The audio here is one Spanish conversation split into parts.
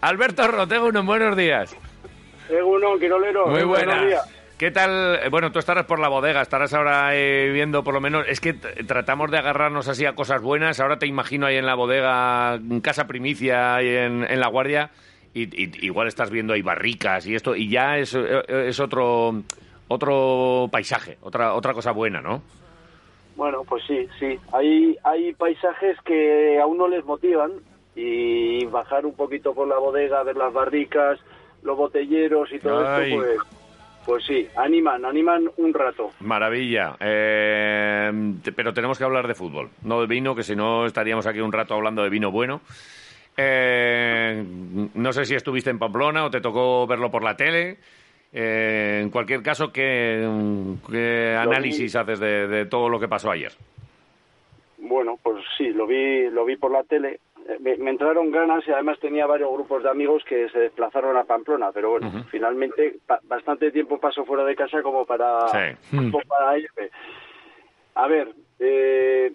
Alberto Rotego, unos buenos días. Egunon, Quirolero. Muy buenos buenas. días. ¿Qué tal? Bueno, tú estarás por la bodega, estarás ahora eh, viendo por lo menos... Es que tratamos de agarrarnos así a cosas buenas. Ahora te imagino ahí en la bodega, en Casa Primicia y en, en La Guardia, y, y- igual estás viendo ahí barricas y esto, y ya es, eh, es otro otro paisaje, otra otra cosa buena, ¿no? Bueno, pues sí, sí. Hay, hay paisajes que a uno les motivan y bajar un poquito por la bodega, ver las barricas, los botelleros y todo Ay. esto, pues, pues sí, animan, animan un rato. Maravilla. Eh, pero tenemos que hablar de fútbol, no de vino, que si no estaríamos aquí un rato hablando de vino bueno. Eh, no sé si estuviste en Pamplona o te tocó verlo por la tele. Eh, en cualquier caso, ¿qué, qué Lo vi. análisis haces de, de todo lo que pasó ayer? Bueno, pues sí, lo vi, lo vi por la tele. Eh, Me, me entraron ganas y además tenía varios grupos de amigos que se desplazaron a Pamplona, pero bueno, finalmente pa- bastante tiempo paso fuera de casa como para, Sí. como para irme. A ver, eh,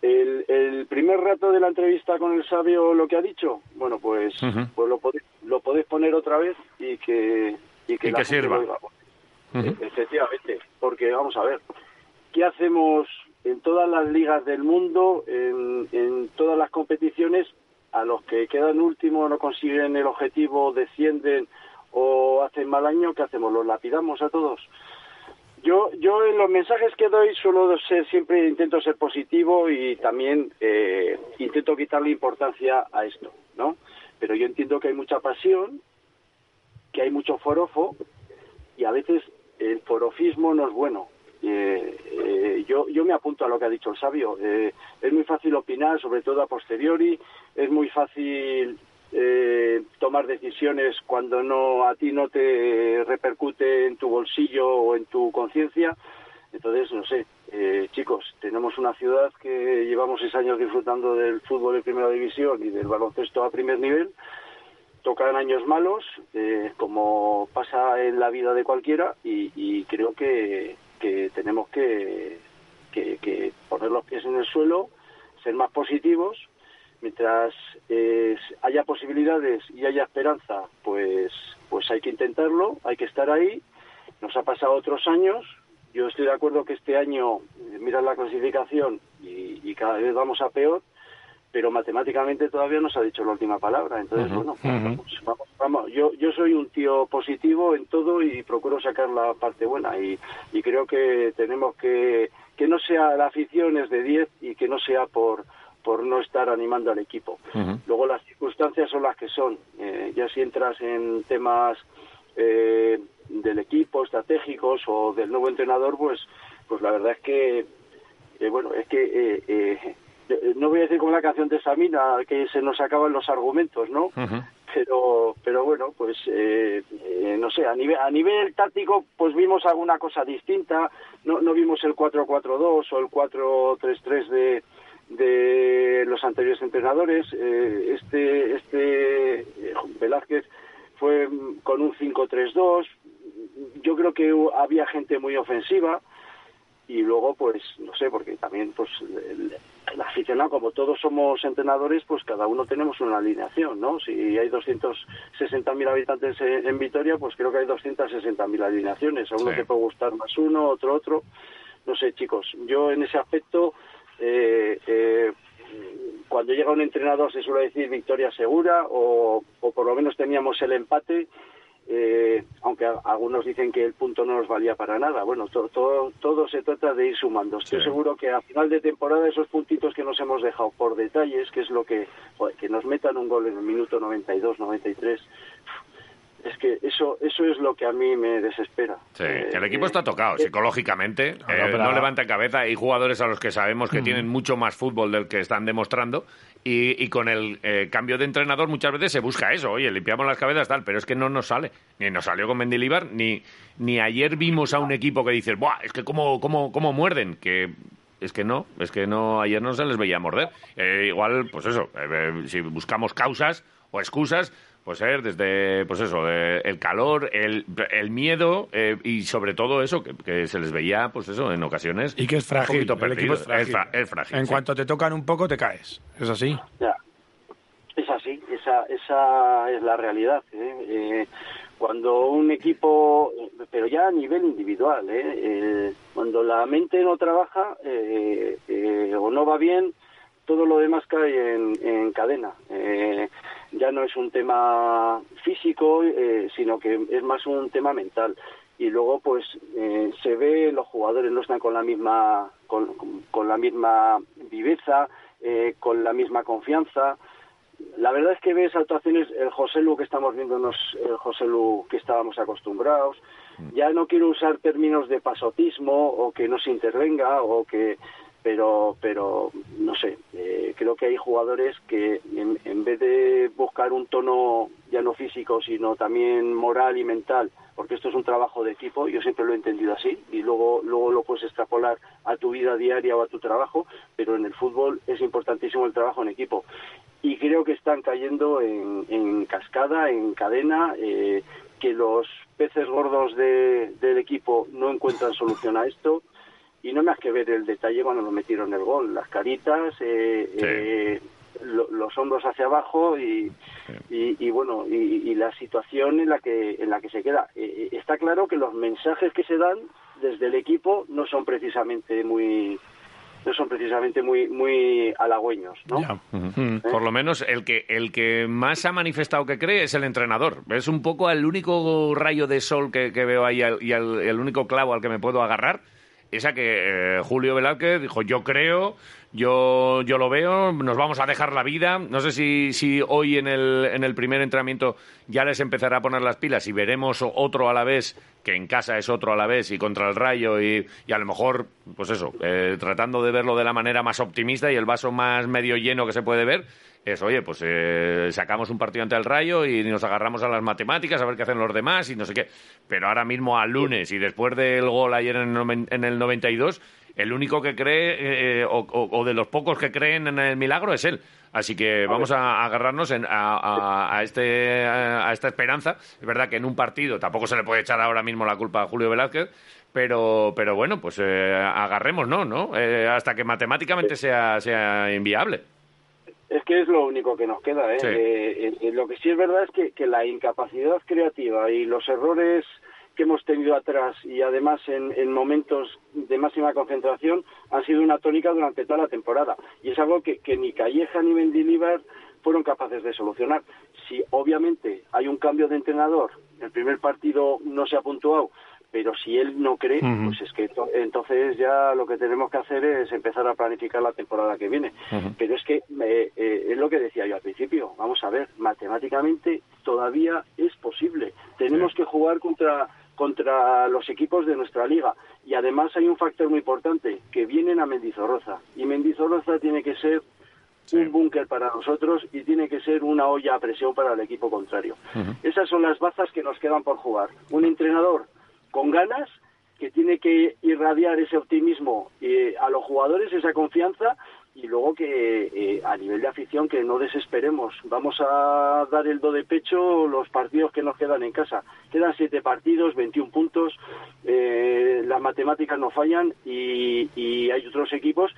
el, el primer rato de la entrevista con el sabio, lo que ha dicho, bueno, pues, pues lo, podéis, lo podéis poner otra vez y que, y que, Y la que gente sirva. lo. E- Efectivamente, porque vamos a ver, ¿qué hacemos en todas las ligas del mundo, en, en todas las competiciones, a los que quedan últimos, no consiguen el objetivo, descienden o hacen mal año, ¿qué hacemos? ¿Los lapidamos a todos? Yo, yo en los mensajes que doy suelo ser siempre intento ser positivo y también eh, intento quitarle importancia a esto, ¿no? Pero yo entiendo que hay mucha pasión, que hay mucho forofo y a veces el forofismo no es bueno. Eh, eh, yo, yo me apunto a lo que ha dicho el sabio. Eh, es muy fácil opinar, sobre todo a posteriori. Es muy fácil tomar decisiones cuando no a ti no te repercute en tu bolsillo o en tu conciencia. Entonces, no sé, chicos, tenemos una ciudad que llevamos seis años disfrutando del fútbol de primera división y del baloncesto a primer nivel tocan años malos, eh, como pasa en la vida de cualquiera, y, creo que, que tenemos que, poner los pies en el suelo, ser más positivos, mientras eh, haya posibilidades y haya esperanza, pues, pues hay que intentarlo, hay que estar ahí. Nos ha pasado otros años. Yo estoy de acuerdo que este año eh, miras la clasificación y cada vez vamos a peor, pero matemáticamente todavía no se ha dicho la última palabra. Entonces, bueno, pues vamos, vamos. Yo, yo soy un tío positivo en todo y procuro sacar la parte buena. Y, y creo que tenemos que, que no sea la afición es de 10 y que no sea por, por no estar animando al equipo. Luego las circunstancias son las que son. Eh, ya si entras en temas eh, del equipo, estratégicos o del nuevo entrenador, pues, pues la verdad es que, eh, bueno, es que eh, eh, no voy a decir como la canción de Samina, que se nos acaban los argumentos, ¿no? Ujú. Pero, pero bueno, pues eh, eh, no sé, a nivel, a nivel táctico, pues vimos alguna cosa distinta. No, no vimos el 4-4-2 o el 4-3-3 de, de los anteriores entrenadores. Eh, este, este eh, Velázquez fue con un 5-3-2. Yo creo que había gente muy ofensiva y luego pues no sé porque también pues el, el aficionado como todos somos entrenadores pues cada uno tenemos una alineación no si hay 260.000 habitantes en, en Vitoria pues creo que hay 260.000 alineaciones. A uno Sí. te puede gustar más uno otro otro. No sé chicos yo en ese aspecto eh, eh, cuando llega un entrenador se suele decir victoria segura o, o por lo menos teníamos el empate eh, aunque a- algunos dicen que el punto no nos valía para nada. Bueno, to- todo, todo se trata de ir sumando. Estoy Sí. seguro que a final de temporada esos puntitos que nos hemos dejado por detalles, que es lo que, joder, que nos metan un gol en el minuto 92, 93, es que eso eso es lo que a mí me desespera. Sí, el equipo está tocado psicológicamente, no, levanta cabeza. Hay jugadores a los que sabemos que tienen mucho más fútbol del que están demostrando y, con el cambio de entrenador muchas veces se busca eso. Oye, limpiamos las cabezas tal, pero es que no nos sale. Ni nos salió con Mendilibar, ni, ni ayer vimos a un equipo que dices, Buah, es que cómo, cómo, cómo muerden, que es que no, es que no, ayer no se les veía morder. Eh, igual, pues eso, eh, si buscamos causas o excusas, pues ser desde, pues eso, el calor, el, el miedo eh, y sobre todo eso, que, se les veía, pues eso, en ocasiones. Y que es frágil. el equipo es frágil. En cuanto te tocan un poco, te caes. ¿Es así? Ya. Es así, esa, esa es la realidad. ¿eh? cuando un equipo, pero ya a nivel individual, ¿eh? cuando la mente no trabaja eh, eh, o no va bien, todo lo demás cae en, cadena. Ya no es un tema físico, sino que es más un tema mental. Y luego, pues, se ve los jugadores no están con la misma, con, con la misma viveza, con la misma confianza la verdad es que ves actuaciones, el José Lu que estamos viendo no es el José Lu que estábamos acostumbrados. Mm. Ya no quiero usar términos de pasotismo o que no se intervenga o que pero pero no sé eh, creo que hay jugadores que en, en, vez de buscar un tono ya no físico sino también moral y mental porque esto es un trabajo de equipo yo siempre lo he entendido así y luego luego lo puedes extrapolar a tu vida diaria o a tu trabajo pero en el fútbol es importantísimo el trabajo en equipo. Y creo que están cayendo en, cascada, en cadena, eh, que los peces gordos del equipo no encuentran solución a esto y no me has que ver el detalle cuando lo metieron el gol, las caritas, eh, eh, los hombros hacia abajo y, y, bueno y, la situación en la que en la que se queda. está claro que los mensajes que se dan desde el equipo no son precisamente muy no son precisamente muy muy halagüeños, ¿no? ¿Eh? Por lo menos el que el que más ha manifestado que cree es el entrenador. Es un poco el único rayo de sol que, veo ahí y el, único clavo al que me puedo agarrar. Esa que eh, Julio Velázquez dijo, yo creo, yo, yo lo veo, nos vamos a dejar la vida. No sé si, si hoy en el, en el primer entrenamiento ya les empezará a poner las pilas y veremos otro a la vez, que en casa es otro a la vez y contra el rayo y, y a lo mejor, pues eso, eh, tratando de verlo de la manera más optimista y el vaso más medio lleno que se puede ver, es, oye, pues eh, sacamos un partido ante el Rayo y nos agarramos a las matemáticas a ver qué hacen los demás y no sé qué. Pero ahora mismo al lunes y después del gol ayer en el, en el 92, el único que cree, eh, eh, o, de los pocos que creen en el milagro, es él. Así que vamos a, agarrarnos a, este, a esta esperanza. Es verdad que en un partido tampoco se le puede echar ahora mismo la culpa a Julio Velázquez, pero, pero bueno, pues eh, agarremos, ¿no? ¿no? hasta que matemáticamente sea, sea inviable. Es que es lo único que nos queda. ¿eh? lo que sí es verdad es que, que la incapacidad creativa y los errores que hemos tenido atrás y además en, momentos de máxima concentración han sido una tónica durante toda la temporada. Y es algo que, ni Calleja ni Mendilibar fueron capaces de solucionar. Si obviamente hay un cambio de entrenador, el primer partido no se ha puntuado, pero si él no cree, pues es que entonces ya lo que tenemos que hacer es empezar a planificar la temporada que viene. Pero es que eh, eh, es lo que decía yo al principio, vamos a ver, matemáticamente todavía es posible. Tenemos que jugar contra contra los equipos de nuestra liga. Y además hay un factor muy importante, que vienen a Mendizorroza. Y Mendizorroza tiene que ser un búnker para nosotros y tiene que ser una olla a presión para el equipo contrario. Esas son las bazas que nos quedan por jugar. Un entrenador con ganas que tiene que irradiar ese optimismo eh, a los jugadores, esa confianza y luego que eh, a nivel de afición que no desesperemos. Vamos a dar el do de pecho los partidos que nos quedan en casa. Quedan siete partidos, 21 puntos, eh, las matemáticas no fallan y, y hay otros equipos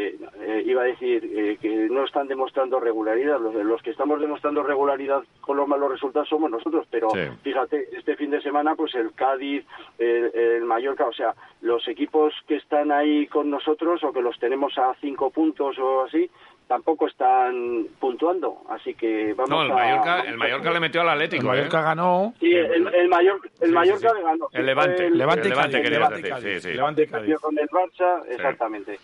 eh, eh, iba a decir eh, que no están demostrando regularidad. Los, que estamos demostrando regularidad con los malos resultados somos nosotros, pero fíjate, este fin de semana, pues el Cádiz, el, Mallorca, o sea, los equipos que están ahí con nosotros o que los tenemos a cinco puntos o así, tampoco están puntuando, así que vamos no, el Mallorca, el Mallorca le metió al Atlético. El Mallorca ganó. Sí, el, el, Mallorca, el Mallorca le ganó. El Levante. El, Levante, Levante, Cádiz, sí, Levante Cádiz. Con el Barça, exactamente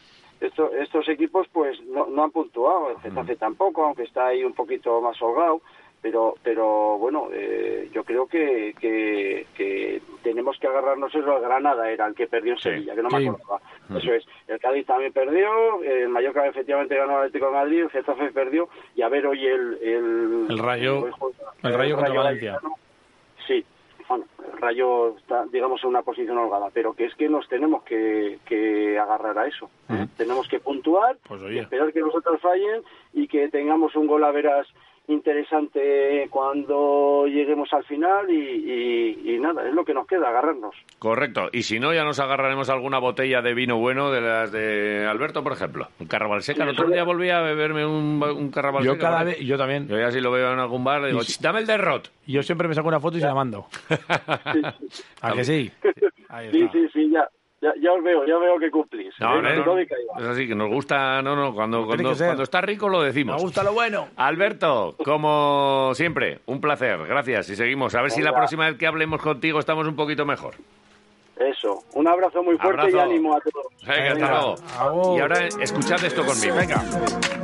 estos equipos pues no, han puntuado, el Getafe tampoco, aunque está ahí un poquito más holgado, pero pero bueno eh, yo creo que, que, que tenemos que agarrarnos eso al Granada era el que perdió en Sí. Sevilla que no Sí. me acordaba eso es el Cádiz también perdió el Mallorca efectivamente ganó el Atlético de Madrid el Getafe perdió y a ver hoy el el, El Rayo- el Rayo contra Valencia. Sí bueno, el Rayo está, digamos, en una posición holgada, pero que es que nos tenemos que, que agarrar a eso. Tenemos que puntuar, Pues oye. esperar que los otros fallen y que tengamos un gol a veras interesante cuando lleguemos al final y, y- y nada, es lo que nos queda, agarrarnos. Correcto. Y si no, ya nos agarraremos alguna botella de vino bueno de las de Alberto, por ejemplo. Un carnaval seca. El Sí, otro día volví a beberme un, un carnaval Yo seca. cada vez, yo también. Yo ya si lo veo en algún bar, le digo, Y si- "Ch, dame el derrot. Yo siempre me saco una foto y se la mando. ¿A que sí? Ahí Sí, sí, sí, ya, ya, ya os veo, ya veo que cumplís. No, y va. Es así, que nos gusta, no, no, cuando, cuando, cuando está rico lo Me decimos. gusta lo bueno. Alberto, como siempre, un placer, gracias y seguimos. A ver si la próxima vez que hablemos contigo estamos un poquito mejor. Eso, un abrazo muy fuerte Abrazo. y ánimo a todos. Venga, hasta luego. Y ahora escuchad esto conmigo. Venga.